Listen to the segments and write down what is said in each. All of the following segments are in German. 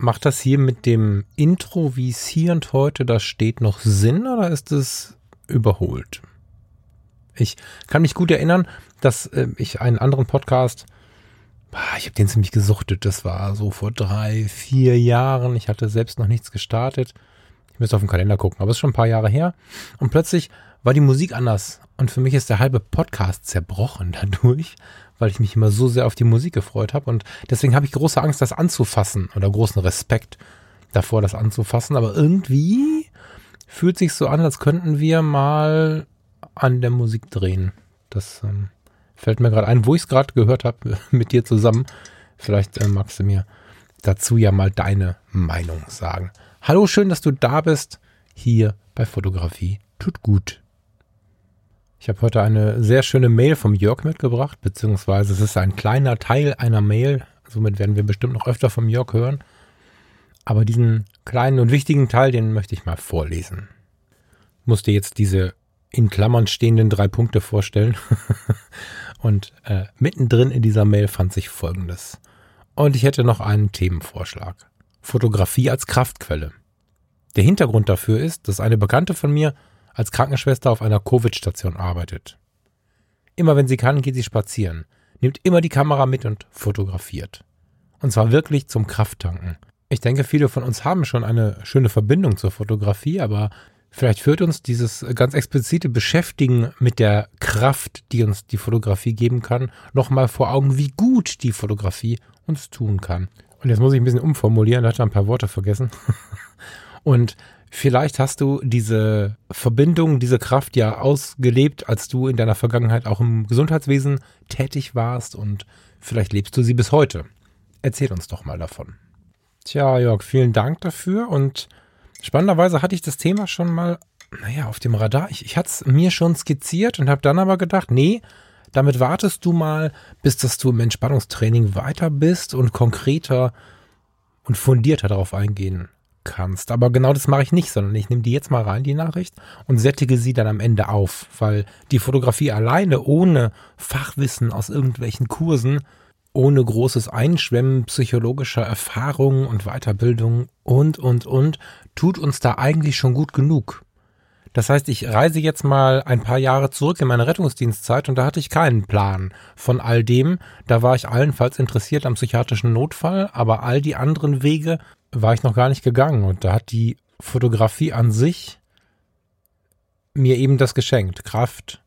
macht das hier mit dem Intro, wie es hier und heute da steht, noch Sinn oder ist es überholt? Ich kann mich gut erinnern, dass äh, ich einen anderen Podcast, ich habe den ziemlich gesuchtet, das war so vor drei, vier Jahren. Ich hatte selbst noch nichts gestartet. Ich müsste auf den Kalender gucken, aber es ist schon ein paar Jahre her. Und plötzlich war die Musik anders. Und für mich ist der halbe Podcast zerbrochen dadurch, weil ich mich immer so sehr auf die Musik gefreut habe. Und deswegen habe ich große Angst, das anzufassen oder großen Respekt davor, das anzufassen. Aber irgendwie fühlt sich so an, als könnten wir mal an der Musik drehen. Das ähm, fällt mir gerade ein, wo ich es gerade gehört habe mit dir zusammen. Vielleicht äh, magst du mir dazu ja mal deine Meinung sagen. Hallo, schön, dass du da bist. Hier bei Fotografie tut gut. Ich habe heute eine sehr schöne Mail vom Jörg mitgebracht, beziehungsweise es ist ein kleiner Teil einer Mail. Somit werden wir bestimmt noch öfter vom Jörg hören. Aber diesen kleinen und wichtigen Teil, den möchte ich mal vorlesen. Musste jetzt diese in Klammern stehenden drei Punkte vorstellen. und äh, mittendrin in dieser Mail fand sich Folgendes. Und ich hätte noch einen Themenvorschlag. Fotografie als Kraftquelle. Der Hintergrund dafür ist, dass eine Bekannte von mir als Krankenschwester auf einer Covid-Station arbeitet. Immer wenn sie kann, geht sie spazieren, nimmt immer die Kamera mit und fotografiert. Und zwar wirklich zum Krafttanken. Ich denke, viele von uns haben schon eine schöne Verbindung zur Fotografie, aber vielleicht führt uns dieses ganz explizite Beschäftigen mit der Kraft, die uns die Fotografie geben kann, nochmal vor Augen, wie gut die Fotografie uns tun kann. Und jetzt muss ich ein bisschen umformulieren, hat er ein paar Worte vergessen. und Vielleicht hast du diese Verbindung, diese Kraft ja ausgelebt, als du in deiner Vergangenheit auch im Gesundheitswesen tätig warst und vielleicht lebst du sie bis heute. Erzähl uns doch mal davon. Tja, Jörg, vielen Dank dafür und spannenderweise hatte ich das Thema schon mal, naja, auf dem Radar. Ich, ich hatte es mir schon skizziert und habe dann aber gedacht, nee, damit wartest du mal, bis dass du im Entspannungstraining weiter bist und konkreter und fundierter darauf eingehen kannst. Aber genau das mache ich nicht, sondern ich nehme die jetzt mal rein, die Nachricht, und sättige sie dann am Ende auf, weil die Fotografie alleine ohne Fachwissen aus irgendwelchen Kursen, ohne großes Einschwemmen psychologischer Erfahrungen und Weiterbildung und, und, und, tut uns da eigentlich schon gut genug. Das heißt, ich reise jetzt mal ein paar Jahre zurück in meine Rettungsdienstzeit und da hatte ich keinen Plan von all dem. Da war ich allenfalls interessiert am psychiatrischen Notfall, aber all die anderen Wege war ich noch gar nicht gegangen und da hat die Fotografie an sich mir eben das geschenkt. Kraft.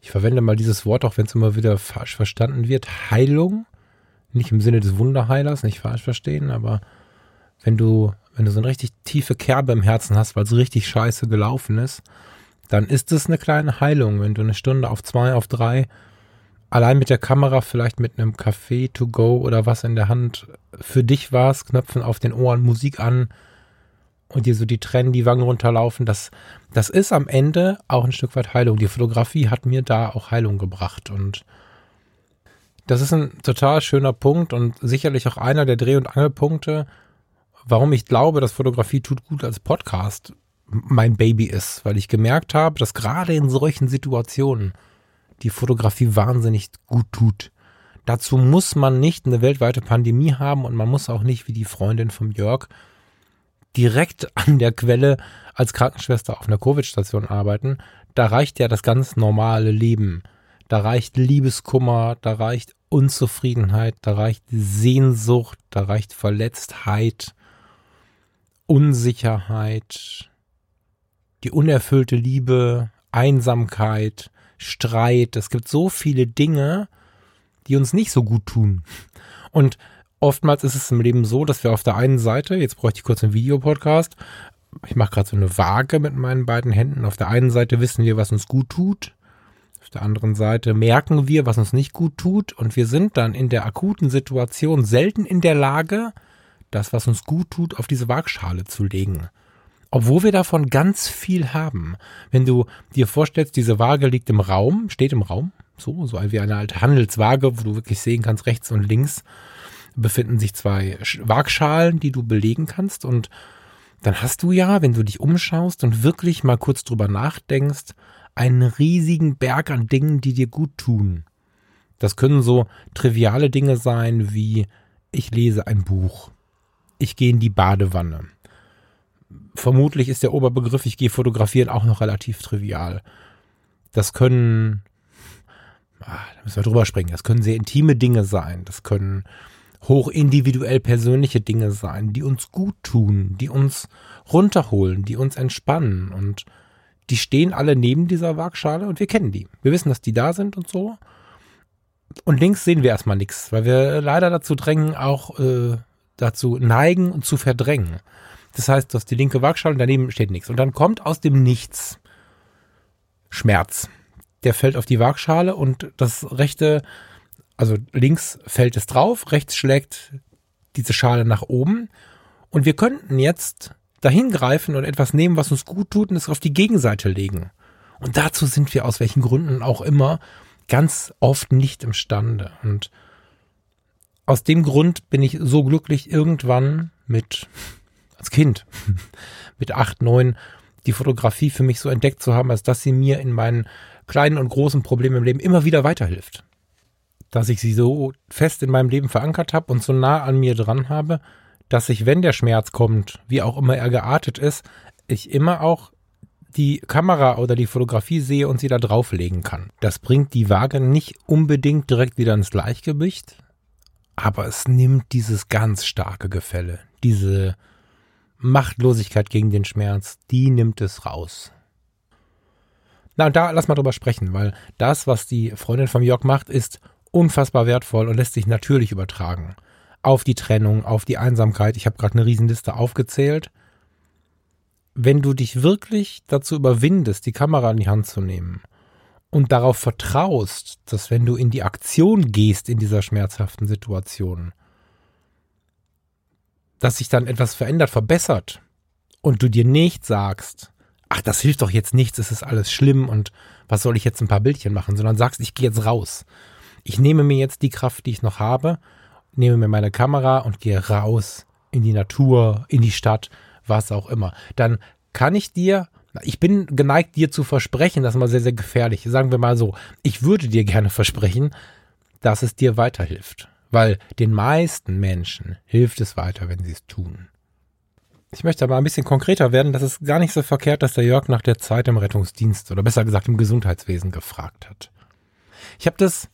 Ich verwende mal dieses Wort, auch wenn es immer wieder falsch verstanden wird. Heilung. Nicht im Sinne des Wunderheilers, nicht falsch verstehen, aber wenn du, wenn du so eine richtig tiefe Kerbe im Herzen hast, weil es richtig scheiße gelaufen ist, dann ist es eine kleine Heilung, wenn du eine Stunde auf zwei, auf drei allein mit der Kamera, vielleicht mit einem Café to go oder was in der Hand. Für dich warst, Knöpfen auf den Ohren, Musik an und dir so die Tränen die Wangen runterlaufen, das, das ist am Ende auch ein Stück weit Heilung. Die Fotografie hat mir da auch Heilung gebracht und das ist ein total schöner Punkt und sicherlich auch einer der Dreh- und Angelpunkte, warum ich glaube, dass Fotografie tut gut als Podcast mein Baby ist, weil ich gemerkt habe, dass gerade in solchen Situationen die Fotografie wahnsinnig gut tut. Dazu muss man nicht eine weltweite Pandemie haben und man muss auch nicht wie die Freundin vom Jörg direkt an der Quelle als Krankenschwester auf einer Covid-Station arbeiten. Da reicht ja das ganz normale Leben. Da reicht Liebeskummer, da reicht Unzufriedenheit, da reicht Sehnsucht, da reicht Verletztheit, Unsicherheit, die unerfüllte Liebe, Einsamkeit, Streit. Es gibt so viele Dinge, die uns nicht so gut tun. Und oftmals ist es im Leben so, dass wir auf der einen Seite, jetzt bräuchte ich kurz einen Videopodcast, ich mache gerade so eine Waage mit meinen beiden Händen. Auf der einen Seite wissen wir, was uns gut tut. Auf der anderen Seite merken wir, was uns nicht gut tut. Und wir sind dann in der akuten Situation selten in der Lage, das, was uns gut tut, auf diese Waagschale zu legen. Obwohl wir davon ganz viel haben. Wenn du dir vorstellst, diese Waage liegt im Raum, steht im Raum, so, so wie eine alte Handelswaage, wo du wirklich sehen kannst, rechts und links befinden sich zwei Waagschalen, die du belegen kannst und dann hast du ja, wenn du dich umschaust und wirklich mal kurz drüber nachdenkst, einen riesigen Berg an Dingen, die dir gut tun. Das können so triviale Dinge sein wie ich lese ein Buch, ich gehe in die Badewanne. Vermutlich ist der Oberbegriff ich gehe fotografieren auch noch relativ trivial. Das können, ah, da müssen wir drüber springen, das können sehr intime Dinge sein, das können hochindividuell persönliche Dinge sein, die uns gut tun, die uns runterholen, die uns entspannen und die stehen alle neben dieser Waagschale und wir kennen die. Wir wissen, dass die da sind und so. Und links sehen wir erstmal nichts, weil wir leider dazu drängen, auch äh, dazu neigen und zu verdrängen. Das heißt, du hast die linke Waagschale und daneben steht nichts. Und dann kommt aus dem Nichts Schmerz. Der fällt auf die Waagschale und das rechte, also links fällt es drauf, rechts schlägt diese Schale nach oben. Und wir könnten jetzt dahin greifen und etwas nehmen, was uns gut tut und es auf die Gegenseite legen. Und dazu sind wir aus welchen Gründen auch immer ganz oft nicht imstande. Und aus dem Grund bin ich so glücklich, irgendwann mit, als Kind, mit acht, neun, die Fotografie für mich so entdeckt zu haben, als dass sie mir in meinen kleinen und großen Problemen im Leben immer wieder weiterhilft. Dass ich sie so fest in meinem Leben verankert habe und so nah an mir dran habe, dass ich, wenn der Schmerz kommt, wie auch immer er geartet ist, ich immer auch die Kamera oder die Fotografie sehe und sie da drauflegen kann. Das bringt die Waage nicht unbedingt direkt wieder ins Gleichgewicht, aber es nimmt dieses ganz starke Gefälle, diese Machtlosigkeit gegen den Schmerz, die nimmt es raus. Na, und da lass mal drüber sprechen, weil das, was die Freundin von Jörg macht, ist unfassbar wertvoll und lässt sich natürlich übertragen auf die Trennung, auf die Einsamkeit. Ich habe gerade eine Riesenliste aufgezählt. Wenn du dich wirklich dazu überwindest, die Kamera in die Hand zu nehmen und darauf vertraust, dass wenn du in die Aktion gehst in dieser schmerzhaften Situation, dass sich dann etwas verändert, verbessert und du dir nicht sagst, ach, das hilft doch jetzt nichts, es ist alles schlimm und was soll ich jetzt ein paar Bildchen machen, sondern sagst, ich gehe jetzt raus. Ich nehme mir jetzt die Kraft, die ich noch habe nehme mir meine Kamera und gehe raus in die Natur, in die Stadt, was auch immer. Dann kann ich dir, ich bin geneigt, dir zu versprechen, das ist mal sehr, sehr gefährlich. Sagen wir mal so, ich würde dir gerne versprechen, dass es dir weiterhilft. Weil den meisten Menschen hilft es weiter, wenn sie es tun. Ich möchte aber ein bisschen konkreter werden. Das ist gar nicht so verkehrt, dass der Jörg nach der Zeit im Rettungsdienst oder besser gesagt im Gesundheitswesen gefragt hat. Ich habe das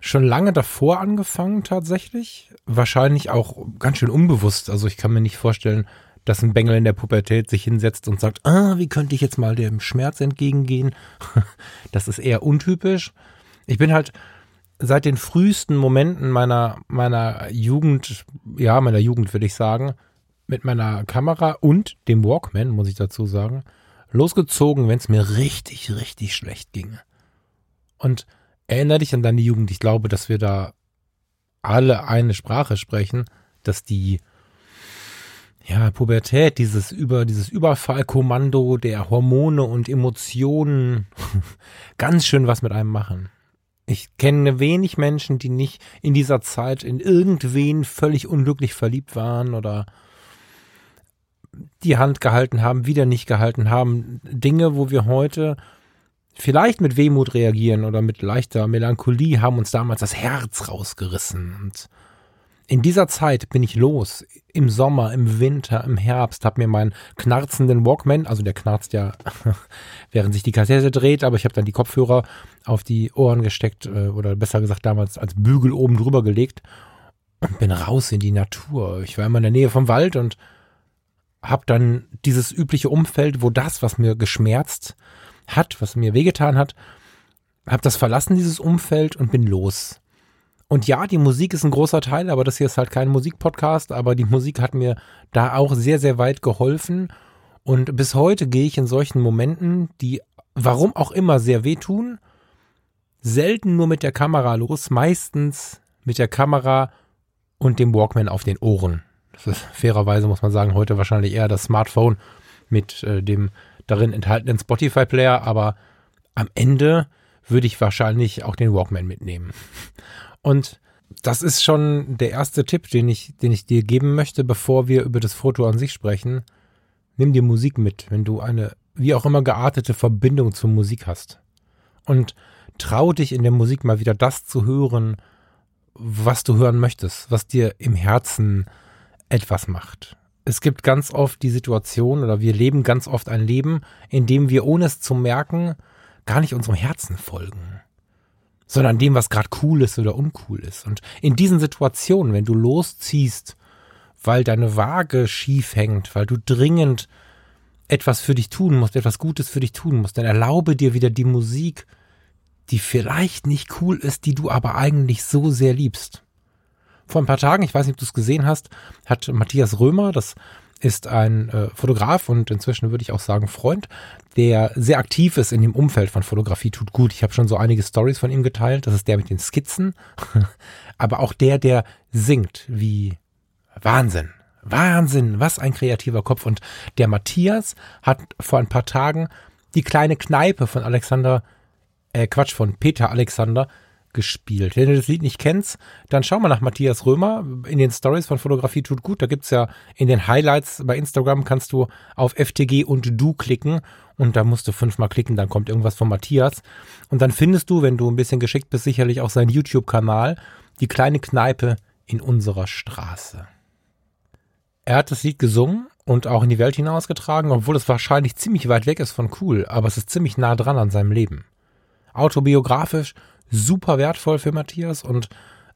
schon lange davor angefangen tatsächlich. Wahrscheinlich auch ganz schön unbewusst. Also ich kann mir nicht vorstellen, dass ein Bengel in der Pubertät sich hinsetzt und sagt, ah, wie könnte ich jetzt mal dem Schmerz entgegengehen? das ist eher untypisch. Ich bin halt seit den frühesten Momenten meiner, meiner Jugend, ja, meiner Jugend würde ich sagen, mit meiner Kamera und dem Walkman, muss ich dazu sagen, losgezogen, wenn es mir richtig, richtig schlecht ging. Und Erinner dich an deine Jugend. Ich glaube, dass wir da alle eine Sprache sprechen, dass die ja, Pubertät, dieses über dieses Überfallkommando der Hormone und Emotionen ganz schön was mit einem machen. Ich kenne wenig Menschen, die nicht in dieser Zeit in irgendwen völlig unglücklich verliebt waren oder die Hand gehalten haben, wieder nicht gehalten haben. Dinge, wo wir heute vielleicht mit Wehmut reagieren oder mit leichter Melancholie haben uns damals das Herz rausgerissen. Und in dieser Zeit bin ich los, im Sommer, im Winter, im Herbst, habe mir meinen knarzenden Walkman, also der knarzt ja, während sich die Kassette dreht, aber ich habe dann die Kopfhörer auf die Ohren gesteckt äh, oder besser gesagt damals als Bügel oben drüber gelegt und bin raus in die Natur. Ich war immer in der Nähe vom Wald und habe dann dieses übliche Umfeld, wo das, was mir geschmerzt hat, was mir wehgetan hat, habe das verlassen, dieses Umfeld und bin los. Und ja, die Musik ist ein großer Teil, aber das hier ist halt kein Musikpodcast, aber die Musik hat mir da auch sehr, sehr weit geholfen. Und bis heute gehe ich in solchen Momenten, die warum auch immer sehr wehtun, selten nur mit der Kamera los, meistens mit der Kamera und dem Walkman auf den Ohren. Das ist fairerweise, muss man sagen, heute wahrscheinlich eher das Smartphone mit äh, dem darin enthaltenen Spotify-Player, aber am Ende würde ich wahrscheinlich auch den Walkman mitnehmen. Und das ist schon der erste Tipp, den ich, den ich dir geben möchte, bevor wir über das Foto an sich sprechen. Nimm dir Musik mit, wenn du eine wie auch immer geartete Verbindung zur Musik hast. Und trau dich in der Musik mal wieder das zu hören, was du hören möchtest, was dir im Herzen etwas macht. Es gibt ganz oft die Situation oder wir leben ganz oft ein Leben, in dem wir ohne es zu merken gar nicht unserem Herzen folgen, sondern dem, was gerade cool ist oder uncool ist. Und in diesen Situationen, wenn du losziehst, weil deine Waage schief hängt, weil du dringend etwas für dich tun musst, etwas Gutes für dich tun musst, dann erlaube dir wieder die Musik, die vielleicht nicht cool ist, die du aber eigentlich so sehr liebst. Vor ein paar Tagen, ich weiß nicht, ob du es gesehen hast, hat Matthias Römer, das ist ein äh, Fotograf und inzwischen würde ich auch sagen Freund, der sehr aktiv ist in dem Umfeld von Fotografie tut gut. Ich habe schon so einige Stories von ihm geteilt. Das ist der mit den Skizzen, aber auch der, der singt wie Wahnsinn. Wahnsinn, was ein kreativer Kopf. Und der Matthias hat vor ein paar Tagen die kleine Kneipe von Alexander, äh Quatsch, von Peter Alexander gespielt. Wenn du das Lied nicht kennst, dann schau mal nach Matthias Römer in den Stories von Fotografie tut gut. Da gibt's ja in den Highlights bei Instagram kannst du auf FTG und du klicken und da musst du fünfmal klicken, dann kommt irgendwas von Matthias. Und dann findest du, wenn du ein bisschen geschickt bist, sicherlich auch seinen YouTube-Kanal, die kleine Kneipe in unserer Straße. Er hat das Lied gesungen und auch in die Welt hinausgetragen, obwohl es wahrscheinlich ziemlich weit weg ist von cool, aber es ist ziemlich nah dran an seinem Leben. Autobiografisch super wertvoll für Matthias und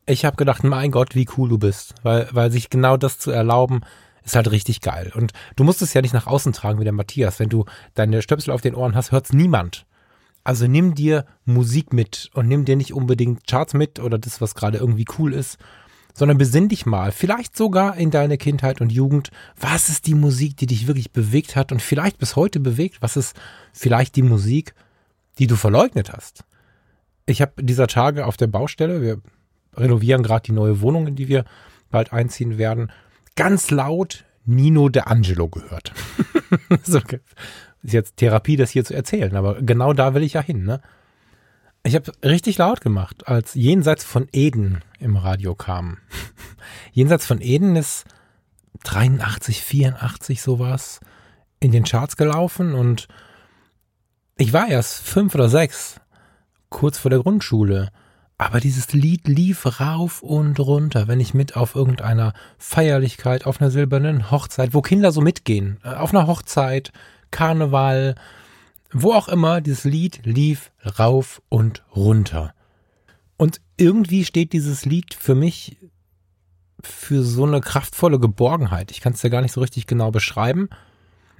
ich habe gedacht, mein Gott, wie cool du bist, weil, weil sich genau das zu erlauben, ist halt richtig geil. Und du musst es ja nicht nach außen tragen wie der Matthias. Wenn du deine Stöpsel auf den Ohren hast, hört's niemand. Also nimm dir Musik mit und nimm dir nicht unbedingt Charts mit oder das, was gerade irgendwie cool ist, sondern besinn dich mal, vielleicht sogar in deine Kindheit und Jugend, was ist die Musik, die dich wirklich bewegt hat und vielleicht bis heute bewegt, was ist vielleicht die Musik, die du verleugnet hast. Ich habe dieser Tage auf der Baustelle, wir renovieren gerade die neue Wohnung, in die wir bald einziehen werden, ganz laut Nino de Angelo gehört. so, ist jetzt Therapie, das hier zu erzählen, aber genau da will ich ja hin, ne? Ich habe richtig laut gemacht, als Jenseits von Eden im Radio kam. Jenseits von Eden ist 83, 84 sowas in den Charts gelaufen und ich war erst fünf oder sechs, kurz vor der Grundschule. Aber dieses Lied lief rauf und runter, wenn ich mit auf irgendeiner Feierlichkeit, auf einer silbernen Hochzeit, wo Kinder so mitgehen, äh, auf einer Hochzeit, Karneval, wo auch immer, dieses Lied lief rauf und runter. Und irgendwie steht dieses Lied für mich für so eine kraftvolle Geborgenheit. Ich kann es ja gar nicht so richtig genau beschreiben,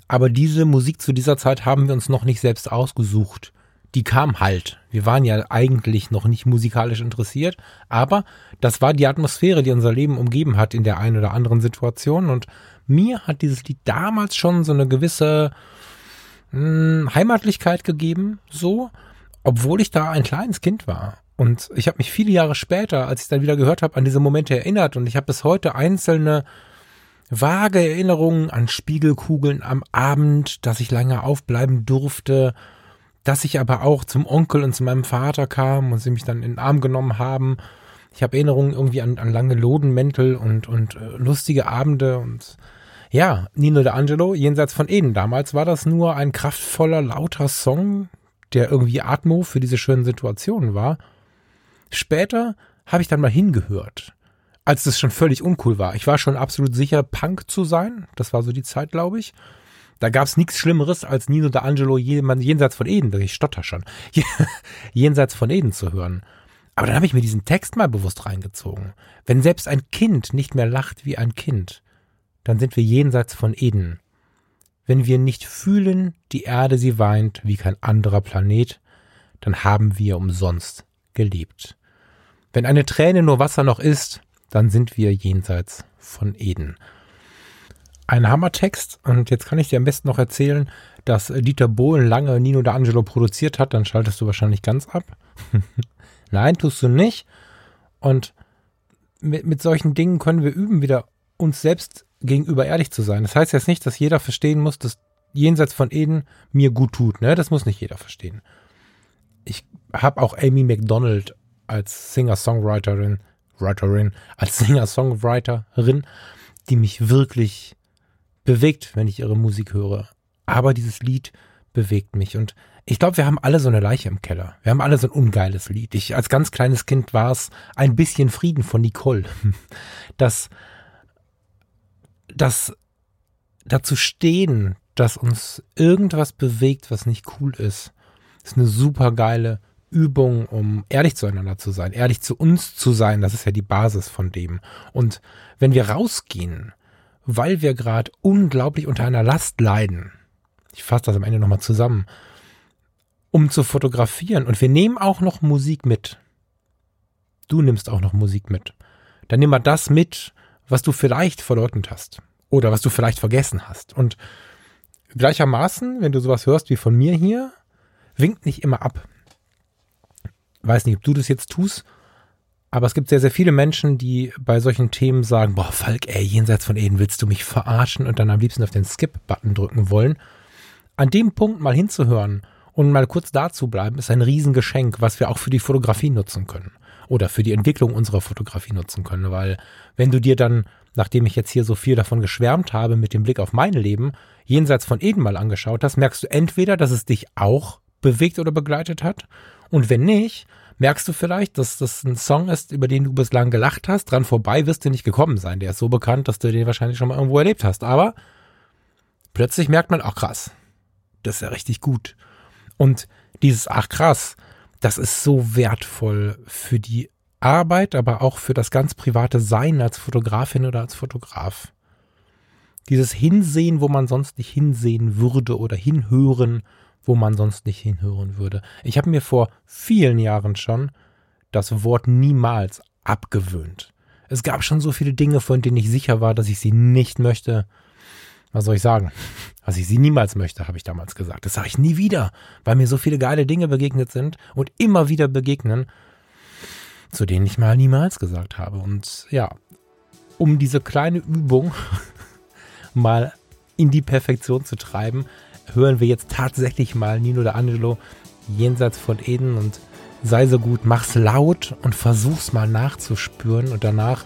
aber diese Musik zu dieser Zeit haben wir uns noch nicht selbst ausgesucht. Die kam halt. Wir waren ja eigentlich noch nicht musikalisch interessiert, aber das war die Atmosphäre, die unser Leben umgeben hat in der einen oder anderen Situation. Und mir hat dieses Lied damals schon so eine gewisse mh, Heimatlichkeit gegeben, so, obwohl ich da ein kleines Kind war. Und ich habe mich viele Jahre später, als ich dann wieder gehört habe, an diese Momente erinnert und ich habe bis heute einzelne vage Erinnerungen an Spiegelkugeln am Abend, dass ich lange aufbleiben durfte, dass ich aber auch zum Onkel und zu meinem Vater kam und sie mich dann in den Arm genommen haben. Ich habe Erinnerungen irgendwie an, an lange Lodenmäntel und, und äh, lustige Abende und ja, Nino D'Angelo, jenseits von Eden. Damals war das nur ein kraftvoller, lauter Song, der irgendwie Atmo für diese schönen Situationen war. Später habe ich dann mal hingehört, als das schon völlig uncool war. Ich war schon absolut sicher, Punk zu sein. Das war so die Zeit, glaube ich. Da gab es nichts Schlimmeres, als Nino D'Angelo jenseits von Eden, ich stotter schon, jenseits von Eden zu hören. Aber dann habe ich mir diesen Text mal bewusst reingezogen. Wenn selbst ein Kind nicht mehr lacht wie ein Kind, dann sind wir jenseits von Eden. Wenn wir nicht fühlen, die Erde sie weint wie kein anderer Planet, dann haben wir umsonst gelebt. Wenn eine Träne nur Wasser noch ist, dann sind wir jenseits von Eden. Ein Hammertext und jetzt kann ich dir am besten noch erzählen, dass Dieter Bohlen lange Nino D'Angelo produziert hat, dann schaltest du wahrscheinlich ganz ab. Nein, tust du nicht. Und mit, mit solchen Dingen können wir üben, wieder uns selbst gegenüber ehrlich zu sein. Das heißt jetzt nicht, dass jeder verstehen muss, dass jenseits von Eden mir gut tut. Ne? Das muss nicht jeder verstehen. Ich habe auch Amy McDonald als Singer-Songwriterin, Writerin, als Singer-Songwriterin, die mich wirklich bewegt, wenn ich ihre Musik höre. Aber dieses Lied bewegt mich. Und ich glaube, wir haben alle so eine Leiche im Keller. Wir haben alle so ein ungeiles Lied. Ich als ganz kleines Kind war es ein bisschen Frieden von Nicole. Das, das dazu stehen, dass uns irgendwas bewegt, was nicht cool ist, ist eine super geile Übung, um ehrlich zueinander zu sein, ehrlich zu uns zu sein. Das ist ja die Basis von dem. Und wenn wir rausgehen, weil wir gerade unglaublich unter einer Last leiden, ich fasse das am Ende nochmal zusammen, um zu fotografieren und wir nehmen auch noch Musik mit. Du nimmst auch noch Musik mit. Dann nimm mal das mit, was du vielleicht verleugnet hast oder was du vielleicht vergessen hast. Und gleichermaßen, wenn du sowas hörst wie von mir hier, winkt nicht immer ab. Weiß nicht, ob du das jetzt tust, aber es gibt sehr, sehr viele Menschen, die bei solchen Themen sagen, boah, Falk, ey, jenseits von Eden willst du mich verarschen und dann am liebsten auf den Skip-Button drücken wollen. An dem Punkt mal hinzuhören und mal kurz da zu bleiben, ist ein Riesengeschenk, was wir auch für die Fotografie nutzen können. Oder für die Entwicklung unserer Fotografie nutzen können. Weil wenn du dir dann, nachdem ich jetzt hier so viel davon geschwärmt habe, mit dem Blick auf mein Leben, jenseits von Eden mal angeschaut hast, merkst du entweder, dass es dich auch bewegt oder begleitet hat. Und wenn nicht, merkst du vielleicht, dass das ein Song ist, über den du bislang gelacht hast. Dran vorbei wirst du nicht gekommen sein. Der ist so bekannt, dass du den wahrscheinlich schon mal irgendwo erlebt hast. Aber plötzlich merkt man, ach krass, das ist ja richtig gut. Und dieses, ach krass, das ist so wertvoll für die Arbeit, aber auch für das ganz private Sein als Fotografin oder als Fotograf. Dieses Hinsehen, wo man sonst nicht hinsehen würde oder hinhören, wo man sonst nicht hinhören würde. Ich habe mir vor vielen Jahren schon das Wort niemals abgewöhnt. Es gab schon so viele Dinge, von denen ich sicher war, dass ich sie nicht möchte. Was soll ich sagen? Was ich sie niemals möchte, habe ich damals gesagt. Das sage ich nie wieder, weil mir so viele geile Dinge begegnet sind und immer wieder begegnen, zu denen ich mal niemals gesagt habe. Und ja, um diese kleine Übung mal in die Perfektion zu treiben, hören wir jetzt tatsächlich mal Nino de Angelo jenseits von Eden und sei so gut, mach's laut und versuch's mal nachzuspüren und danach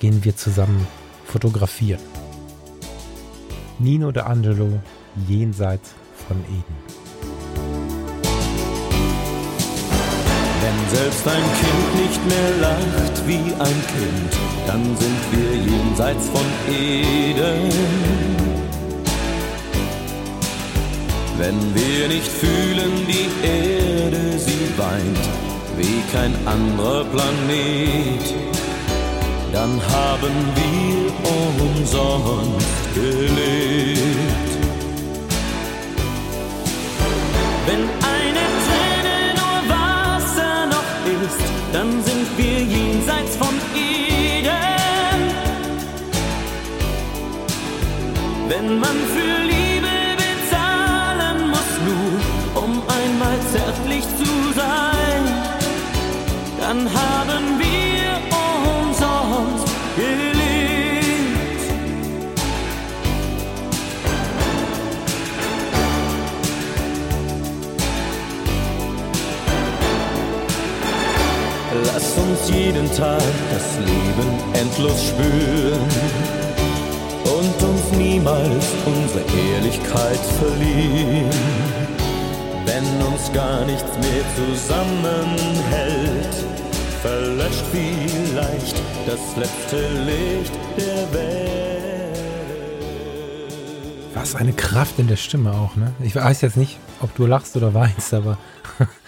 gehen wir zusammen fotografieren. Nino de Angelo jenseits von Eden. Wenn selbst ein Kind nicht mehr lacht wie ein Kind, dann sind wir jenseits von Eden. Wenn wir nicht fühlen, die Erde, sie weint wie kein anderer Planet, dann haben wir umsonst gelebt. Wenn eine Träne nur Wasser noch ist, dann sind wir jenseits von Eden. Wenn man für Lass uns jeden Tag das Leben endlos spüren und uns niemals unsere Ehrlichkeit verlieren wenn uns gar nichts mehr zusammenhält, verlöscht vielleicht das letzte Licht der Welt. Was eine Kraft in der Stimme auch, ne? Ich weiß jetzt nicht, ob du lachst oder weinst, aber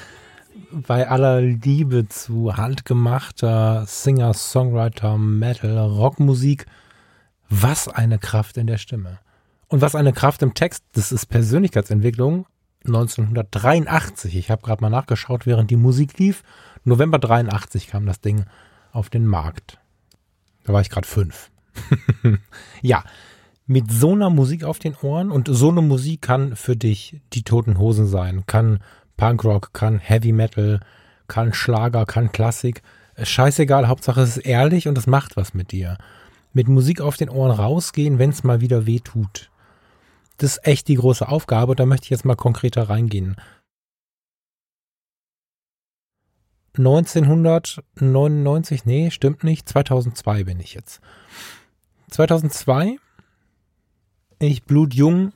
bei aller Liebe zu handgemachter Singer, Songwriter, Metal, Rockmusik, was eine Kraft in der Stimme. Und was eine Kraft im Text, das ist Persönlichkeitsentwicklung 1983. Ich habe gerade mal nachgeschaut, während die Musik lief. November 83 kam das Ding auf den Markt. Da war ich gerade fünf. ja, mit so einer Musik auf den Ohren und so eine Musik kann für dich die Toten Hosen sein, kann Punkrock, kann Heavy Metal, kann Schlager, kann Klassik. Scheißegal, Hauptsache es ist ehrlich und es macht was mit dir. mit Musik auf den Ohren rausgehen, wenn es mal wieder weh tut. Das ist echt die große Aufgabe. Da möchte ich jetzt mal konkreter reingehen. 1999, nee, stimmt nicht. 2002 bin ich jetzt. 2002, ich blutjung,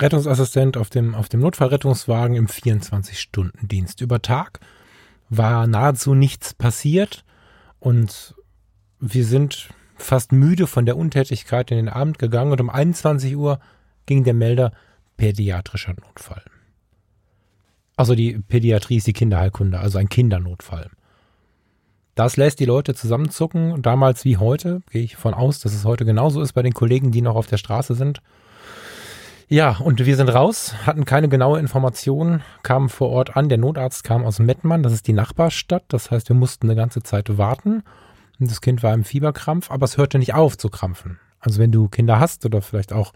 Rettungsassistent auf dem, auf dem Notfallrettungswagen im 24-Stunden-Dienst. Über Tag war nahezu nichts passiert und wir sind fast müde von der Untätigkeit in den Abend gegangen und um 21 Uhr ging der Melder pädiatrischer Notfall. Also die Pädiatrie ist die Kinderheilkunde, also ein Kindernotfall. Das lässt die Leute zusammenzucken, damals wie heute, gehe ich von aus, dass es heute genauso ist bei den Kollegen, die noch auf der Straße sind. Ja, und wir sind raus, hatten keine genaue Information, kamen vor Ort an. Der Notarzt kam aus Mettmann, das ist die Nachbarstadt. Das heißt, wir mussten eine ganze Zeit warten. Und das Kind war im Fieberkrampf, aber es hörte nicht auf zu krampfen. Also wenn du Kinder hast oder vielleicht auch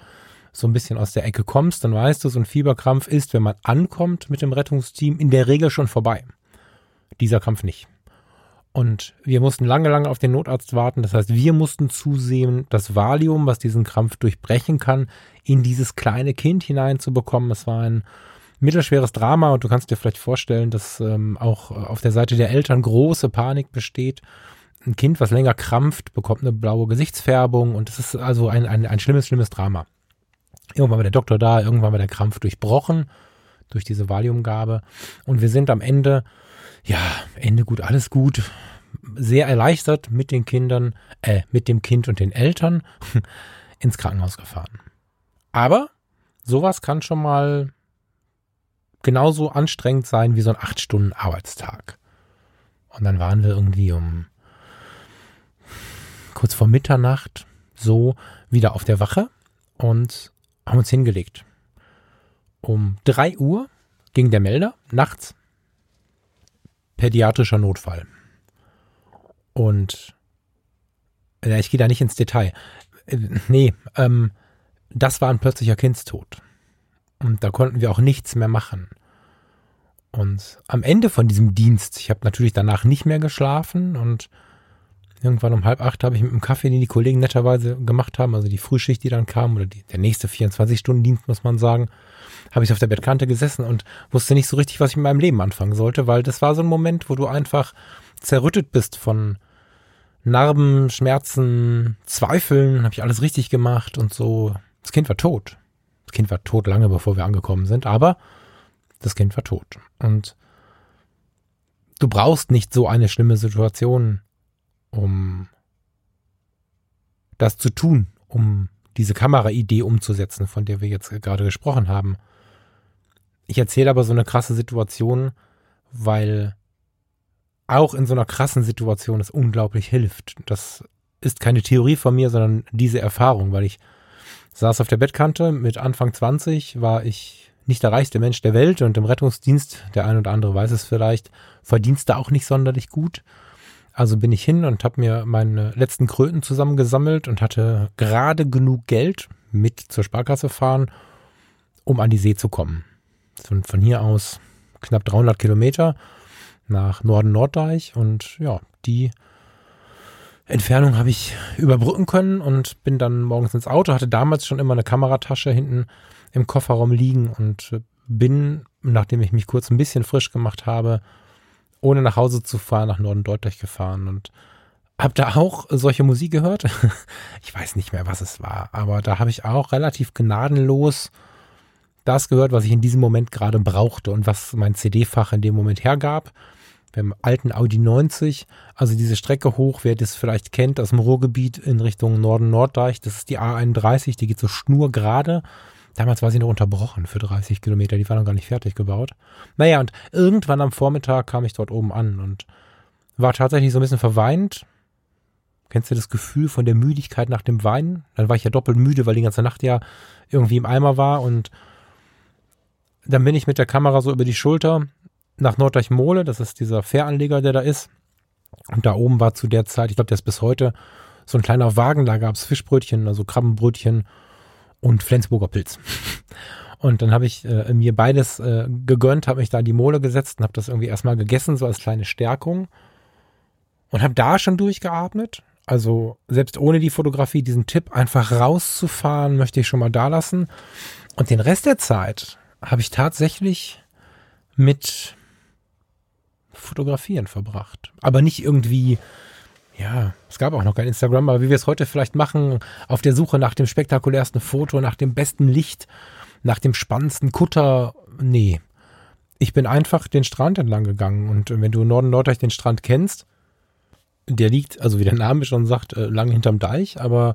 so ein bisschen aus der Ecke kommst, dann weißt du, so ein Fieberkrampf ist, wenn man ankommt mit dem Rettungsteam, in der Regel schon vorbei. Dieser Krampf nicht. Und wir mussten lange, lange auf den Notarzt warten. Das heißt, wir mussten zusehen, das Valium, was diesen Krampf durchbrechen kann, in dieses kleine Kind hineinzubekommen. Es war ein mittelschweres Drama und du kannst dir vielleicht vorstellen, dass ähm, auch auf der Seite der Eltern große Panik besteht. Ein Kind, was länger krampft, bekommt eine blaue Gesichtsfärbung und es ist also ein, ein, ein schlimmes, schlimmes Drama. Irgendwann war der Doktor da, irgendwann war der Krampf durchbrochen durch diese Valiumgabe und wir sind am Ende ja, Ende gut, alles gut. Sehr erleichtert mit den Kindern, äh, mit dem Kind und den Eltern ins Krankenhaus gefahren. Aber sowas kann schon mal genauso anstrengend sein wie so ein acht Stunden Arbeitstag. Und dann waren wir irgendwie um kurz vor Mitternacht so wieder auf der Wache und haben uns hingelegt. Um drei Uhr ging der Melder nachts pädiatrischer Notfall. Und ja, ich gehe da nicht ins Detail. Äh, nee, ähm, das war ein plötzlicher Kindstod. Und da konnten wir auch nichts mehr machen. Und am Ende von diesem Dienst, ich habe natürlich danach nicht mehr geschlafen und irgendwann um halb acht habe ich mit dem Kaffee, den die Kollegen netterweise gemacht haben, also die Frühschicht, die dann kam, oder die, der nächste 24-Stunden-Dienst, muss man sagen, habe ich auf der Bettkante gesessen und wusste nicht so richtig, was ich mit meinem Leben anfangen sollte, weil das war so ein Moment, wo du einfach zerrüttet bist von Narben, Schmerzen, Zweifeln, habe ich alles richtig gemacht und so. Das Kind war tot. Das Kind war tot lange bevor wir angekommen sind, aber das Kind war tot. Und du brauchst nicht so eine schlimme Situation, um das zu tun, um diese Kameraidee umzusetzen, von der wir jetzt gerade gesprochen haben. Ich erzähle aber so eine krasse Situation, weil auch in so einer krassen Situation es unglaublich hilft. Das ist keine Theorie von mir, sondern diese Erfahrung, weil ich saß auf der Bettkante mit Anfang 20, war ich nicht der reichste Mensch der Welt und im Rettungsdienst, der ein oder andere weiß es vielleicht, verdienst da auch nicht sonderlich gut. Also bin ich hin und habe mir meine letzten Kröten zusammengesammelt und hatte gerade genug Geld mit zur Sparkasse fahren, um an die See zu kommen. Von, von hier aus knapp 300 Kilometer nach Norden-Norddeich und ja, die Entfernung habe ich überbrücken können und bin dann morgens ins Auto, hatte damals schon immer eine Kameratasche hinten im Kofferraum liegen und bin, nachdem ich mich kurz ein bisschen frisch gemacht habe, ohne nach Hause zu fahren, nach Norden Deutlich gefahren und habe da auch solche Musik gehört. ich weiß nicht mehr, was es war, aber da habe ich auch relativ gnadenlos das gehört, was ich in diesem Moment gerade brauchte und was mein CD-Fach in dem Moment hergab. Beim alten Audi 90, also diese Strecke hoch, wer das vielleicht kennt, aus dem Ruhrgebiet in Richtung Norden-Norddeich, das ist die A31, die geht so schnurgerade. Damals war sie noch unterbrochen für 30 Kilometer, die war noch gar nicht fertig gebaut. Naja, und irgendwann am Vormittag kam ich dort oben an und war tatsächlich so ein bisschen verweint. Kennst du das Gefühl von der Müdigkeit nach dem Weinen? Dann war ich ja doppelt müde, weil die ganze Nacht ja irgendwie im Eimer war und dann bin ich mit der Kamera so über die Schulter nach Norddeich-Mole, das ist dieser Fähranleger, der da ist. Und da oben war zu der Zeit, ich glaube, der ist bis heute, so ein kleiner Wagen, da gab es Fischbrötchen, also Krabbenbrötchen und Flensburger Pilz. Und dann habe ich äh, mir beides äh, gegönnt, habe mich da in die Mole gesetzt und habe das irgendwie erstmal gegessen, so als kleine Stärkung. Und habe da schon durchgeatmet. Also selbst ohne die Fotografie, diesen Tipp einfach rauszufahren, möchte ich schon mal da lassen. Und den Rest der Zeit habe ich tatsächlich mit Fotografieren verbracht. Aber nicht irgendwie, ja, es gab auch noch kein Instagram, aber wie wir es heute vielleicht machen, auf der Suche nach dem spektakulärsten Foto, nach dem besten Licht, nach dem spannendsten Kutter. Nee. Ich bin einfach den Strand entlang gegangen und wenn du Norden Norddeich den Strand kennst, der liegt, also wie der Name schon sagt, äh, lang hinterm Deich, aber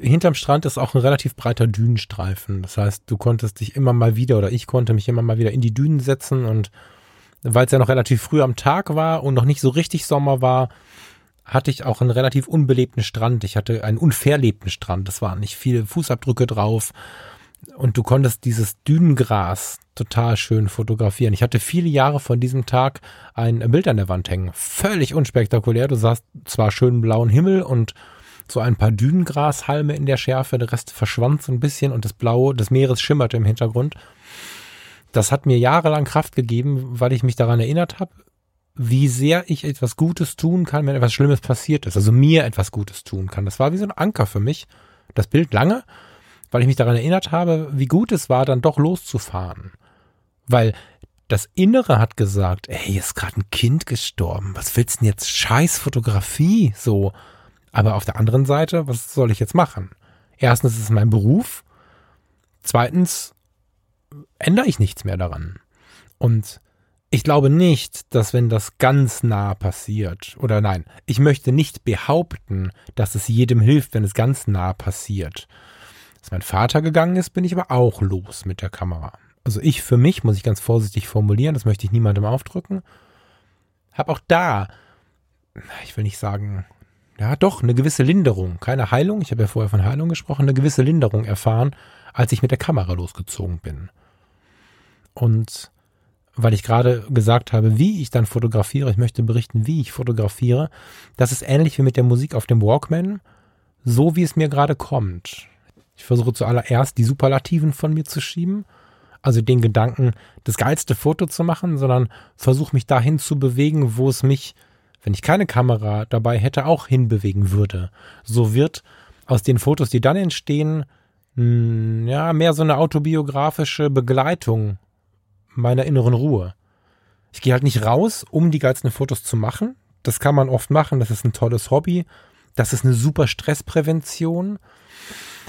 hinterm Strand ist auch ein relativ breiter Dünenstreifen. Das heißt, du konntest dich immer mal wieder oder ich konnte mich immer mal wieder in die Dünen setzen und weil es ja noch relativ früh am Tag war und noch nicht so richtig Sommer war, hatte ich auch einen relativ unbelebten Strand. Ich hatte einen unverlebten Strand. Das waren nicht viele Fußabdrücke drauf. Und du konntest dieses Dünengras total schön fotografieren. Ich hatte viele Jahre von diesem Tag ein Bild an der Wand hängen. Völlig unspektakulär. Du sahst zwar schönen blauen Himmel und so ein paar Dünengrashalme in der Schärfe, der Rest verschwand so ein bisschen und das Blaue des Meeres schimmerte im Hintergrund. Das hat mir jahrelang Kraft gegeben, weil ich mich daran erinnert habe, wie sehr ich etwas Gutes tun kann, wenn etwas Schlimmes passiert ist. Also mir etwas Gutes tun kann. Das war wie so ein Anker für mich. Das Bild lange, weil ich mich daran erinnert habe, wie gut es war, dann doch loszufahren. Weil das Innere hat gesagt, ey, hier ist gerade ein Kind gestorben. Was willst du denn jetzt? Scheiß Fotografie, so. Aber auf der anderen Seite, was soll ich jetzt machen? Erstens ist es mein Beruf. Zweitens ändere ich nichts mehr daran. Und ich glaube nicht, dass wenn das ganz nah passiert, oder nein, ich möchte nicht behaupten, dass es jedem hilft, wenn es ganz nah passiert. Als mein Vater gegangen ist, bin ich aber auch los mit der Kamera. Also ich für mich, muss ich ganz vorsichtig formulieren, das möchte ich niemandem aufdrücken, habe auch da, ich will nicht sagen, ja doch, eine gewisse Linderung, keine Heilung, ich habe ja vorher von Heilung gesprochen, eine gewisse Linderung erfahren, als ich mit der Kamera losgezogen bin. Und weil ich gerade gesagt habe, wie ich dann fotografiere, ich möchte berichten, wie ich fotografiere, das ist ähnlich wie mit der Musik auf dem Walkman, so wie es mir gerade kommt. Ich versuche zuallererst die Superlativen von mir zu schieben, also den Gedanken, das geilste Foto zu machen, sondern versuche mich dahin zu bewegen, wo es mich wenn ich keine Kamera dabei hätte, auch hinbewegen würde. So wird aus den Fotos, die dann entstehen, ja, mehr so eine autobiografische Begleitung meiner inneren Ruhe. Ich gehe halt nicht raus, um die geilsten Fotos zu machen. Das kann man oft machen, das ist ein tolles Hobby. Das ist eine super Stressprävention.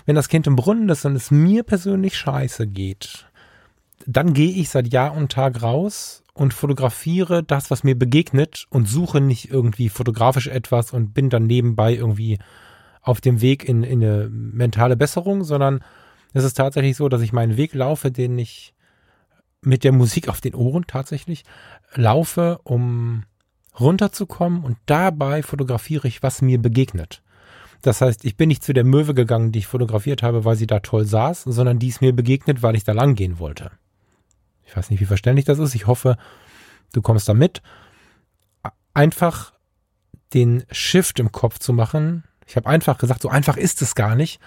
Wenn das Kind im Brunnen ist und es mir persönlich scheiße geht, dann gehe ich seit Jahr und Tag raus und fotografiere das, was mir begegnet und suche nicht irgendwie fotografisch etwas und bin dann nebenbei irgendwie auf dem Weg in, in eine mentale Besserung, sondern es ist tatsächlich so, dass ich meinen Weg laufe, den ich mit der Musik auf den Ohren tatsächlich laufe, um runterzukommen und dabei fotografiere ich, was mir begegnet. Das heißt, ich bin nicht zu der Möwe gegangen, die ich fotografiert habe, weil sie da toll saß, sondern die ist mir begegnet, weil ich da lang gehen wollte. Ich weiß nicht, wie verständlich das ist. Ich hoffe, du kommst da mit. Einfach den Shift im Kopf zu machen. Ich habe einfach gesagt, so einfach ist es gar nicht.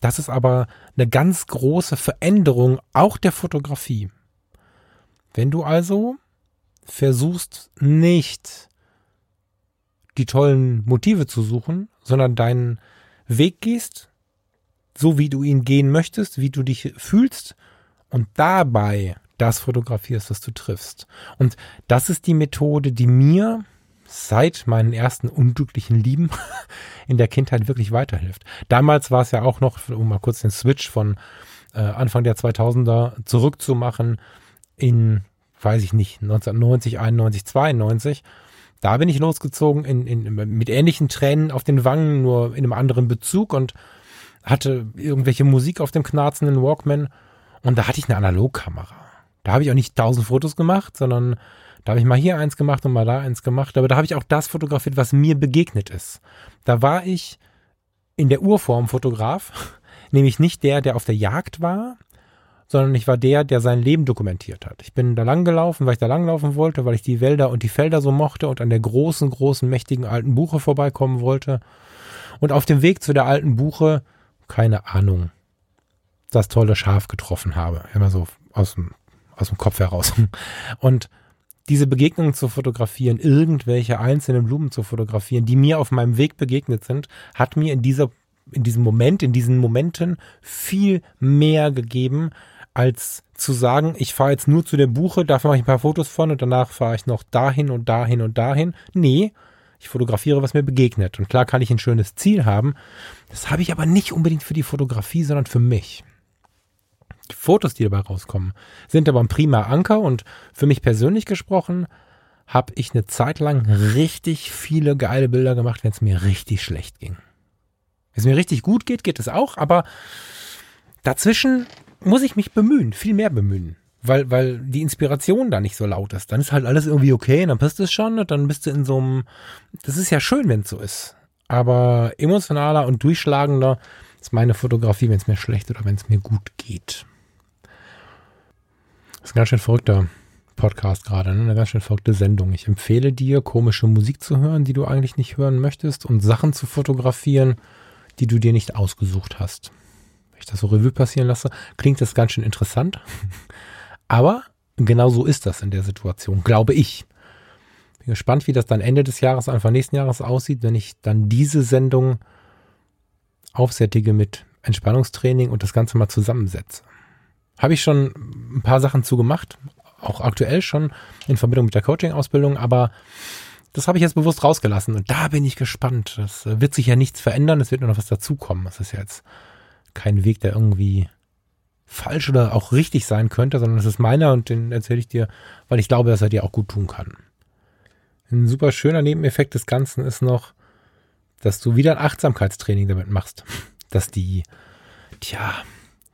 Das ist aber eine ganz große Veränderung auch der Fotografie. Wenn du also versuchst nicht die tollen Motive zu suchen, sondern deinen Weg gehst, so wie du ihn gehen möchtest, wie du dich fühlst und dabei das fotografierst, was du triffst. Und das ist die Methode, die mir seit meinen ersten unglücklichen Lieben in der Kindheit wirklich weiterhilft. Damals war es ja auch noch, um mal kurz den Switch von äh, Anfang der 2000er zurückzumachen in, weiß ich nicht, 1990, 91, 92. Da bin ich losgezogen in, in, mit ähnlichen Tränen auf den Wangen, nur in einem anderen Bezug und hatte irgendwelche Musik auf dem knarzenden Walkman und da hatte ich eine Analogkamera. Da habe ich auch nicht tausend Fotos gemacht, sondern da habe ich mal hier eins gemacht und mal da eins gemacht. Aber da habe ich auch das fotografiert, was mir begegnet ist. Da war ich in der Urform Fotograf, nämlich nicht der, der auf der Jagd war, sondern ich war der, der sein Leben dokumentiert hat. Ich bin da lang gelaufen, weil ich da langlaufen wollte, weil ich die Wälder und die Felder so mochte und an der großen, großen, mächtigen alten Buche vorbeikommen wollte. Und auf dem Weg zu der alten Buche, keine Ahnung, das tolle Schaf getroffen habe. Immer so aus dem aus dem Kopf heraus. Und diese Begegnungen zu fotografieren, irgendwelche einzelnen Blumen zu fotografieren, die mir auf meinem Weg begegnet sind, hat mir in dieser in diesem Moment, in diesen Momenten viel mehr gegeben, als zu sagen, ich fahre jetzt nur zu der Buche, dafür mache ich ein paar Fotos von und danach fahre ich noch dahin und dahin und dahin. Nee, ich fotografiere, was mir begegnet. Und klar kann ich ein schönes Ziel haben. Das habe ich aber nicht unbedingt für die Fotografie, sondern für mich. Die Fotos, die dabei rauskommen, sind aber ein prima Anker und für mich persönlich gesprochen, habe ich eine Zeit lang richtig viele geile Bilder gemacht, wenn es mir richtig schlecht ging. Wenn es mir richtig gut geht, geht es auch, aber dazwischen muss ich mich bemühen, viel mehr bemühen. Weil, weil die Inspiration da nicht so laut ist. Dann ist halt alles irgendwie okay, dann passt es schon und dann bist du in so einem. Das ist ja schön, wenn es so ist. Aber emotionaler und durchschlagender ist meine Fotografie, wenn es mir schlecht oder wenn es mir gut geht. Das ist ein ganz schön verrückter Podcast gerade, ne? eine ganz schön verrückte Sendung. Ich empfehle dir, komische Musik zu hören, die du eigentlich nicht hören möchtest und Sachen zu fotografieren, die du dir nicht ausgesucht hast. Ich das so Revue passieren lasse, klingt das ganz schön interessant. Aber genau so ist das in der Situation, glaube ich. Bin gespannt, wie das dann Ende des Jahres, Anfang nächsten Jahres aussieht, wenn ich dann diese Sendung aufsättige mit Entspannungstraining und das Ganze mal zusammensetze. Habe ich schon ein paar Sachen zu gemacht, auch aktuell schon in Verbindung mit der Coaching-Ausbildung, aber das habe ich jetzt bewusst rausgelassen und da bin ich gespannt. Das wird sich ja nichts verändern, es wird nur noch was dazukommen. Das ist ja jetzt kein Weg, der irgendwie falsch oder auch richtig sein könnte, sondern das ist meiner und den erzähle ich dir, weil ich glaube, dass er dir auch gut tun kann. Ein super schöner Nebeneffekt des Ganzen ist noch, dass du wieder ein Achtsamkeitstraining damit machst. Dass die, tja,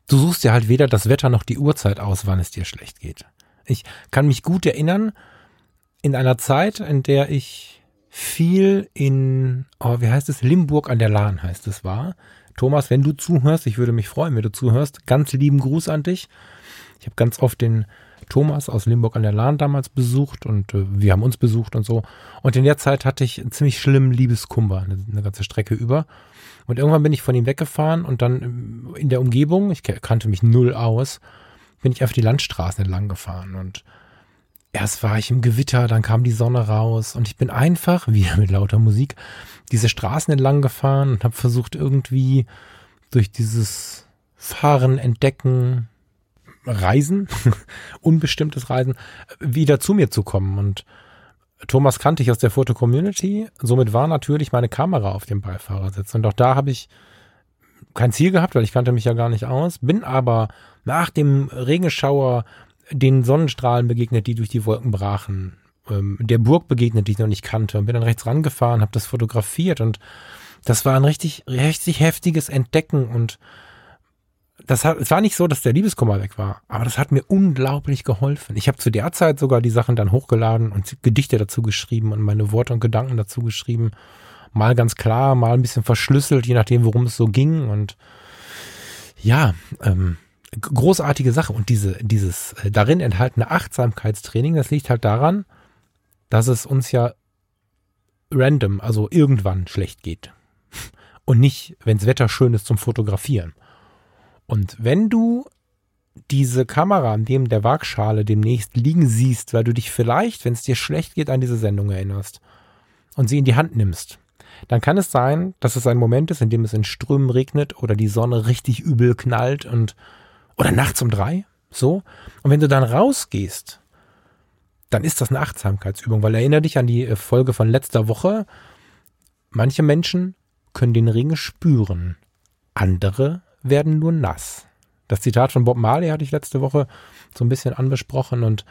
du suchst dir halt weder das Wetter noch die Uhrzeit aus, wann es dir schlecht geht. Ich kann mich gut erinnern, in einer Zeit, in der ich viel in, oh, wie heißt es, Limburg an der Lahn heißt es war. Thomas, wenn du zuhörst, ich würde mich freuen, wenn du zuhörst. Ganz lieben Gruß an dich. Ich habe ganz oft den Thomas aus Limburg an der Lahn damals besucht und äh, wir haben uns besucht und so. Und in der Zeit hatte ich einen ziemlich schlimmen Liebeskummer, eine, eine ganze Strecke über. Und irgendwann bin ich von ihm weggefahren und dann ähm, in der Umgebung, ich kannte mich null aus, bin ich einfach die Landstraßen entlang gefahren und erst war ich im Gewitter, dann kam die Sonne raus und ich bin einfach, wieder mit lauter Musik, diese Straßen entlang gefahren und habe versucht irgendwie durch dieses Fahren, Entdecken, Reisen, unbestimmtes Reisen, wieder zu mir zu kommen. Und Thomas kannte ich aus der Foto-Community. Somit war natürlich meine Kamera auf dem Beifahrersitz. Und auch da habe ich kein Ziel gehabt, weil ich kannte mich ja gar nicht aus. Bin aber nach dem Regenschauer den Sonnenstrahlen begegnet, die durch die Wolken brachen. Ähm, der Burg begegnet, die ich noch nicht kannte. Und bin dann rechts rangefahren, habe das fotografiert. Und das war ein richtig, richtig heftiges Entdecken. Und das hat, es war nicht so, dass der Liebeskummer weg war, aber das hat mir unglaublich geholfen. Ich habe zu der Zeit sogar die Sachen dann hochgeladen und Gedichte dazu geschrieben und meine Worte und Gedanken dazu geschrieben. Mal ganz klar, mal ein bisschen verschlüsselt, je nachdem, worum es so ging. Und ja, ähm, großartige Sache. Und diese, dieses äh, darin enthaltene Achtsamkeitstraining, das liegt halt daran, dass es uns ja random, also irgendwann schlecht geht. Und nicht, wenns Wetter schön ist zum Fotografieren. Und wenn du diese Kamera neben der Waagschale demnächst liegen siehst, weil du dich vielleicht, wenn es dir schlecht geht, an diese Sendung erinnerst und sie in die Hand nimmst, dann kann es sein, dass es ein Moment ist, in dem es in Strömen regnet oder die Sonne richtig übel knallt und oder nachts um drei, so. Und wenn du dann rausgehst, dann ist das eine Achtsamkeitsübung, weil erinnere dich an die äh, Folge von letzter Woche. Manche Menschen können den Ring spüren, andere werden nur nass. Das Zitat von Bob Marley hatte ich letzte Woche so ein bisschen anbesprochen und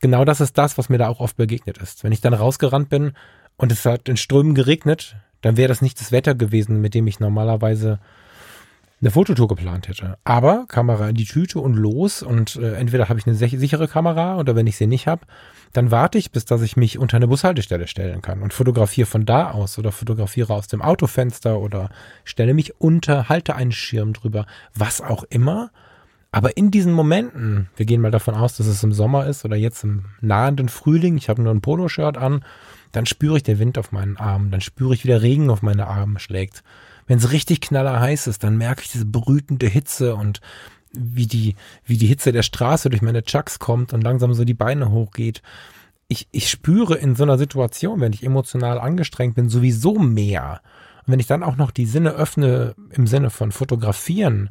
genau das ist das, was mir da auch oft begegnet ist. Wenn ich dann rausgerannt bin und es hat in Strömen geregnet, dann wäre das nicht das Wetter gewesen, mit dem ich normalerweise eine Fototour geplant hätte. Aber Kamera in die Tüte und los und äh, entweder habe ich eine sichere Kamera oder wenn ich sie nicht habe, dann warte ich, bis dass ich mich unter eine Bushaltestelle stellen kann und fotografiere von da aus oder fotografiere aus dem Autofenster oder stelle mich unter, halte einen Schirm drüber, was auch immer. Aber in diesen Momenten, wir gehen mal davon aus, dass es im Sommer ist oder jetzt im nahenden Frühling, ich habe nur ein Poloshirt an, dann spüre ich den Wind auf meinen Armen, dann spüre ich, wie der Regen auf meine Arme schlägt. Wenn es richtig knaller heiß ist, dann merke ich diese brütende Hitze und wie die, wie die Hitze der Straße durch meine Chucks kommt und langsam so die Beine hochgeht. ich, ich spüre in so einer Situation, wenn ich emotional angestrengt bin, sowieso mehr. Und wenn ich dann auch noch die Sinne öffne im Sinne von fotografieren,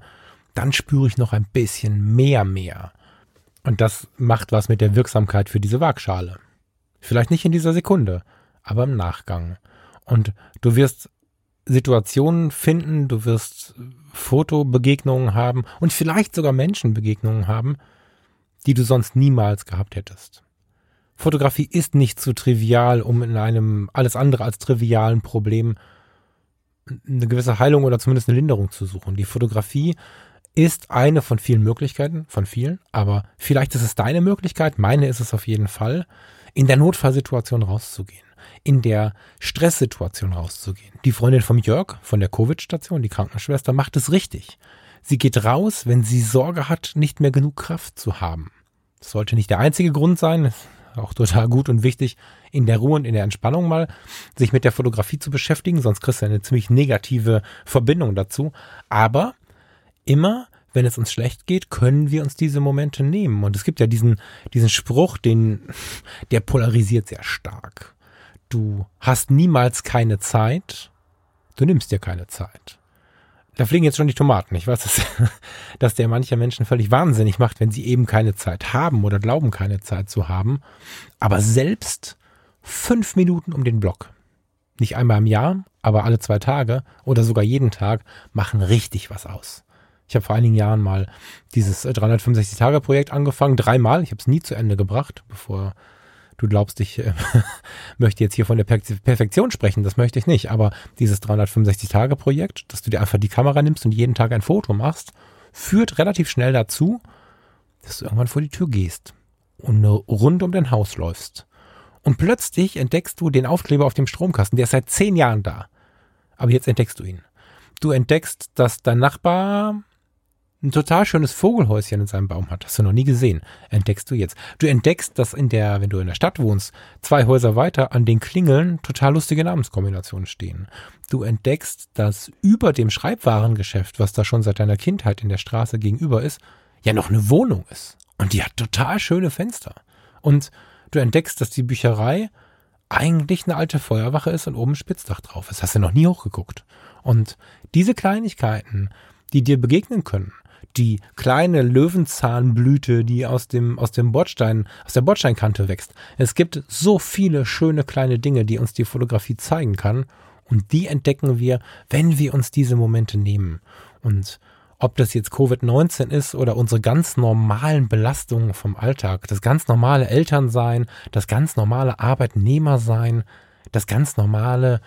dann spüre ich noch ein bisschen mehr mehr. Und das macht was mit der Wirksamkeit für diese Waagschale. Vielleicht nicht in dieser Sekunde, aber im Nachgang. Und du wirst Situationen finden, du wirst Fotobegegnungen haben und vielleicht sogar Menschenbegegnungen haben, die du sonst niemals gehabt hättest. Fotografie ist nicht zu trivial, um in einem alles andere als trivialen Problem eine gewisse Heilung oder zumindest eine Linderung zu suchen. Die Fotografie ist eine von vielen Möglichkeiten, von vielen, aber vielleicht ist es deine Möglichkeit, meine ist es auf jeden Fall, in der Notfallsituation rauszugehen, in der Stresssituation rauszugehen. Die Freundin von Jörg von der Covid-Station, die Krankenschwester, macht es richtig. Sie geht raus, wenn sie Sorge hat, nicht mehr genug Kraft zu haben. Das sollte nicht der einzige Grund sein auch total gut und wichtig, in der Ruhe und in der Entspannung mal sich mit der Fotografie zu beschäftigen, sonst kriegst du eine ziemlich negative Verbindung dazu. Aber immer, wenn es uns schlecht geht, können wir uns diese Momente nehmen. Und es gibt ja diesen, diesen Spruch, den, der polarisiert sehr stark. Du hast niemals keine Zeit, du nimmst dir keine Zeit da fliegen jetzt schon die Tomaten. Ich weiß, dass, dass der manche Menschen völlig wahnsinnig macht, wenn sie eben keine Zeit haben oder glauben, keine Zeit zu haben. Aber selbst fünf Minuten um den Block, nicht einmal im Jahr, aber alle zwei Tage oder sogar jeden Tag, machen richtig was aus. Ich habe vor einigen Jahren mal dieses 365-Tage-Projekt angefangen, dreimal. Ich habe es nie zu Ende gebracht, bevor du glaubst, ich äh, möchte jetzt hier von der per Perfektion sprechen, das möchte ich nicht, aber dieses 365-Tage-Projekt, dass du dir einfach die Kamera nimmst und jeden Tag ein Foto machst, führt relativ schnell dazu, dass du irgendwann vor die Tür gehst und rund um dein Haus läufst. Und plötzlich entdeckst du den Aufkleber auf dem Stromkasten, der ist seit zehn Jahren da. Aber jetzt entdeckst du ihn. Du entdeckst, dass dein Nachbar ein total schönes Vogelhäuschen in seinem Baum hat. Hast du noch nie gesehen. Entdeckst du jetzt. Du entdeckst, dass in der, wenn du in der Stadt wohnst, zwei Häuser weiter an den Klingeln total lustige Namenskombinationen stehen. Du entdeckst, dass über dem Schreibwarengeschäft, was da schon seit deiner Kindheit in der Straße gegenüber ist, ja noch eine Wohnung ist. Und die hat total schöne Fenster. Und du entdeckst, dass die Bücherei eigentlich eine alte Feuerwache ist und oben ein Spitzdach drauf ist. Hast du noch nie hochgeguckt. Und diese Kleinigkeiten, die dir begegnen können, die kleine Löwenzahnblüte, die aus dem, aus dem Bordstein, aus der Bordsteinkante wächst. Es gibt so viele schöne kleine Dinge, die uns die Fotografie zeigen kann. Und die entdecken wir, wenn wir uns diese Momente nehmen. Und ob das jetzt Covid-19 ist oder unsere ganz normalen Belastungen vom Alltag, das ganz normale Elternsein, das ganz normale Arbeitnehmersein, das ganz normale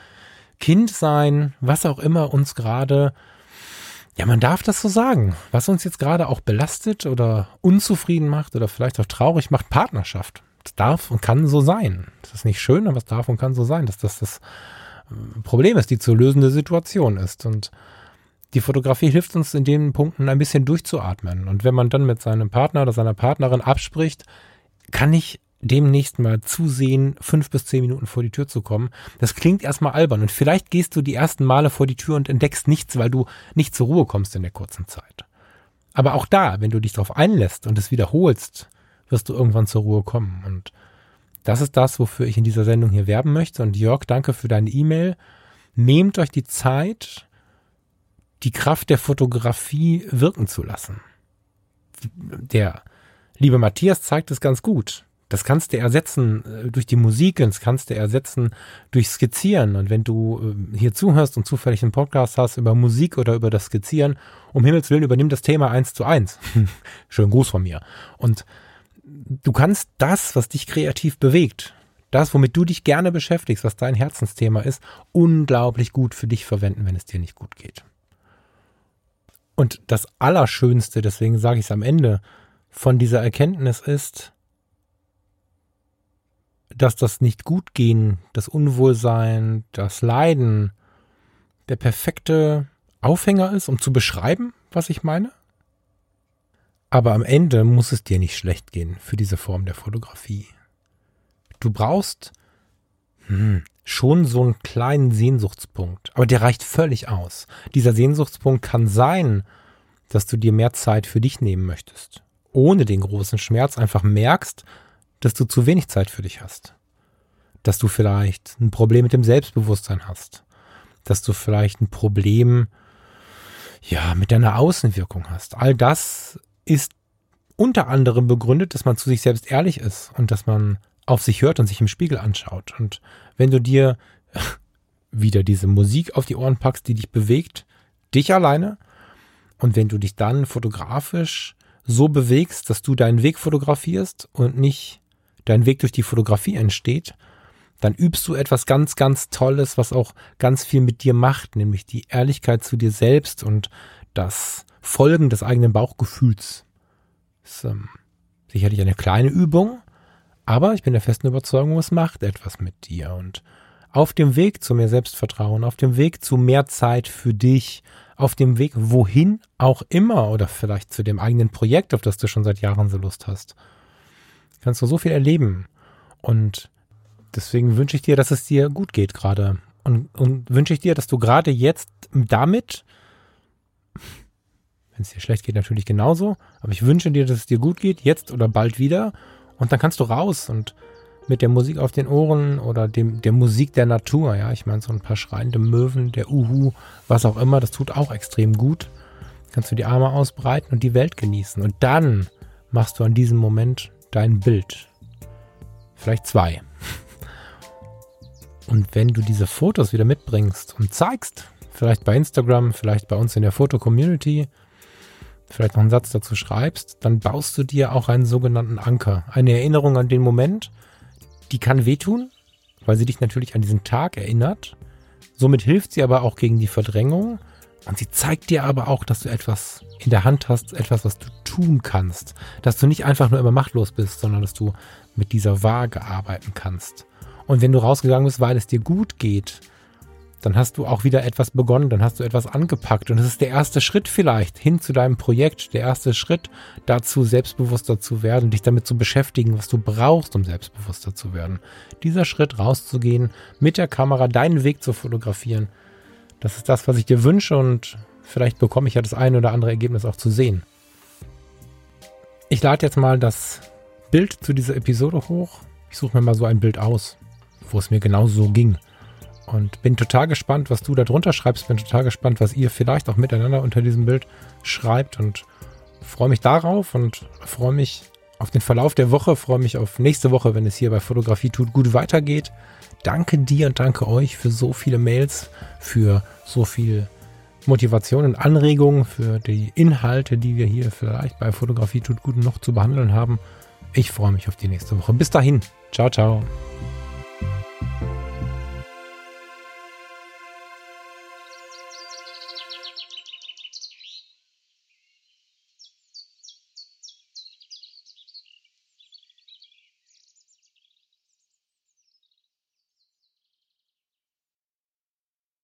Kindsein, was auch immer uns gerade ja, man darf das so sagen. Was uns jetzt gerade auch belastet oder unzufrieden macht oder vielleicht auch traurig macht, Partnerschaft. Das darf und kann so sein. Das ist nicht schön, aber es darf und kann so sein, dass das das äh, Problem ist, die zu lösende Situation ist. Und die Fotografie hilft uns in den Punkten ein bisschen durchzuatmen. Und wenn man dann mit seinem Partner oder seiner Partnerin abspricht, kann ich demnächst mal zusehen, fünf bis zehn Minuten vor die Tür zu kommen. Das klingt erstmal albern und vielleicht gehst du die ersten Male vor die Tür und entdeckst nichts, weil du nicht zur Ruhe kommst in der kurzen Zeit. Aber auch da, wenn du dich darauf einlässt und es wiederholst, wirst du irgendwann zur Ruhe kommen. Und das ist das, wofür ich in dieser Sendung hier werben möchte. Und Jörg, danke für deine E-Mail. Nehmt euch die Zeit, die Kraft der Fotografie wirken zu lassen. Der liebe Matthias zeigt es ganz gut. Das kannst du ersetzen äh, durch die Musik, das kannst du ersetzen durch Skizzieren. Und wenn du äh, hier zuhörst und zufällig einen Podcast hast über Musik oder über das Skizzieren, um Himmels Willen übernimm das Thema eins zu eins. Schönen Gruß von mir. Und du kannst das, was dich kreativ bewegt, das, womit du dich gerne beschäftigst, was dein Herzensthema ist, unglaublich gut für dich verwenden, wenn es dir nicht gut geht. Und das Allerschönste, deswegen sage ich es am Ende, von dieser Erkenntnis ist, dass das nicht gut gehen, das Unwohlsein, das Leiden der perfekte Aufhänger ist, um zu beschreiben, was ich meine? Aber am Ende muss es dir nicht schlecht gehen für diese Form der Fotografie. Du brauchst hm, schon so einen kleinen Sehnsuchtspunkt, aber der reicht völlig aus. Dieser Sehnsuchtspunkt kann sein, dass du dir mehr Zeit für dich nehmen möchtest, ohne den großen Schmerz einfach merkst, dass du zu wenig Zeit für dich hast. Dass du vielleicht ein Problem mit dem Selbstbewusstsein hast. Dass du vielleicht ein Problem, ja, mit deiner Außenwirkung hast. All das ist unter anderem begründet, dass man zu sich selbst ehrlich ist und dass man auf sich hört und sich im Spiegel anschaut. Und wenn du dir wieder diese Musik auf die Ohren packst, die dich bewegt, dich alleine, und wenn du dich dann fotografisch so bewegst, dass du deinen Weg fotografierst und nicht dein Weg durch die Fotografie entsteht, dann übst du etwas ganz, ganz Tolles, was auch ganz viel mit dir macht, nämlich die Ehrlichkeit zu dir selbst und das Folgen des eigenen Bauchgefühls. Das ist ähm, sicherlich eine kleine Übung, aber ich bin der festen Überzeugung, es macht etwas mit dir. Und auf dem Weg zu mehr Selbstvertrauen, auf dem Weg zu mehr Zeit für dich, auf dem Weg wohin auch immer oder vielleicht zu dem eigenen Projekt, auf das du schon seit Jahren so Lust hast, kannst du so viel erleben. Und deswegen wünsche ich dir, dass es dir gut geht gerade. Und, und wünsche ich dir, dass du gerade jetzt damit, wenn es dir schlecht geht, natürlich genauso, aber ich wünsche dir, dass es dir gut geht, jetzt oder bald wieder. Und dann kannst du raus und mit der Musik auf den Ohren oder dem, der Musik der Natur. Ja, ich meine, so ein paar schreiende Möwen, der Uhu, was auch immer, das tut auch extrem gut. Kannst du die Arme ausbreiten und die Welt genießen. Und dann machst du an diesem Moment dein Bild. Vielleicht zwei. Und wenn du diese Fotos wieder mitbringst und zeigst, vielleicht bei Instagram, vielleicht bei uns in der Foto-Community, vielleicht noch einen Satz dazu schreibst, dann baust du dir auch einen sogenannten Anker. Eine Erinnerung an den Moment, die kann wehtun, weil sie dich natürlich an diesen Tag erinnert. Somit hilft sie aber auch gegen die Verdrängung. Und sie zeigt dir aber auch, dass du etwas in der Hand hast, etwas, was du tun kannst. Dass du nicht einfach nur immer machtlos bist, sondern dass du mit dieser Waage arbeiten kannst. Und wenn du rausgegangen bist, weil es dir gut geht, dann hast du auch wieder etwas begonnen, dann hast du etwas angepackt und es ist der erste Schritt vielleicht hin zu deinem Projekt, der erste Schritt dazu, selbstbewusster zu werden, dich damit zu beschäftigen, was du brauchst, um selbstbewusster zu werden. Dieser Schritt rauszugehen, mit der Kamera deinen Weg zu fotografieren, das ist das, was ich dir wünsche und vielleicht bekomme ich ja das eine oder andere Ergebnis auch zu sehen. Ich lade jetzt mal das Bild zu dieser Episode hoch. Ich suche mir mal so ein Bild aus, wo es mir genauso ging. Und bin total gespannt, was du da drunter schreibst. Bin total gespannt, was ihr vielleicht auch miteinander unter diesem Bild schreibt. Und freue mich darauf und freue mich auf den Verlauf der Woche. Freue mich auf nächste Woche, wenn es hier bei Fotografie tut gut weitergeht. Danke dir und danke euch für so viele Mails, für so viel Motivation und Anregungen, für die Inhalte, die wir hier vielleicht bei Fotografie tut gut noch zu behandeln haben. Ich freue mich auf die nächste Woche. Bis dahin. Ciao, ciao.